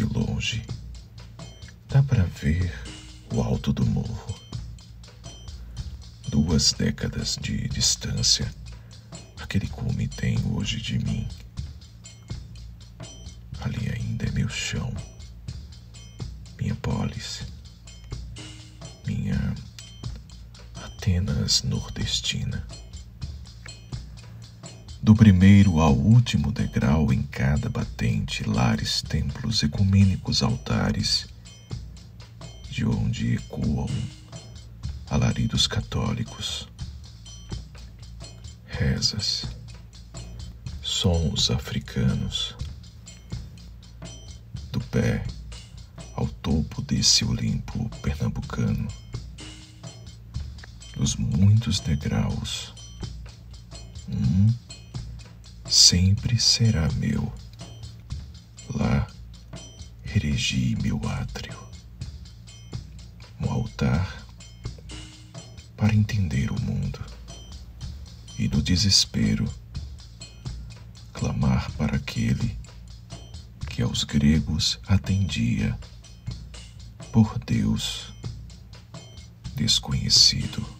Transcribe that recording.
de longe, dá para ver o alto do morro. Duas décadas de distância, aquele cume tem hoje de mim. Ali ainda é meu chão, minha pólice, minha Atenas nordestina. Do primeiro ao último degrau, em cada batente, lares, templos, ecumênicos altares, de onde ecoam alaridos católicos, rezas, sons africanos, do pé ao topo desse Olimpo pernambucano, dos muitos degraus, sempre será meu. Lá erigi meu átrio, um altar para entender o mundo e no desespero clamar para aquele que aos gregos atendia por Deus desconhecido.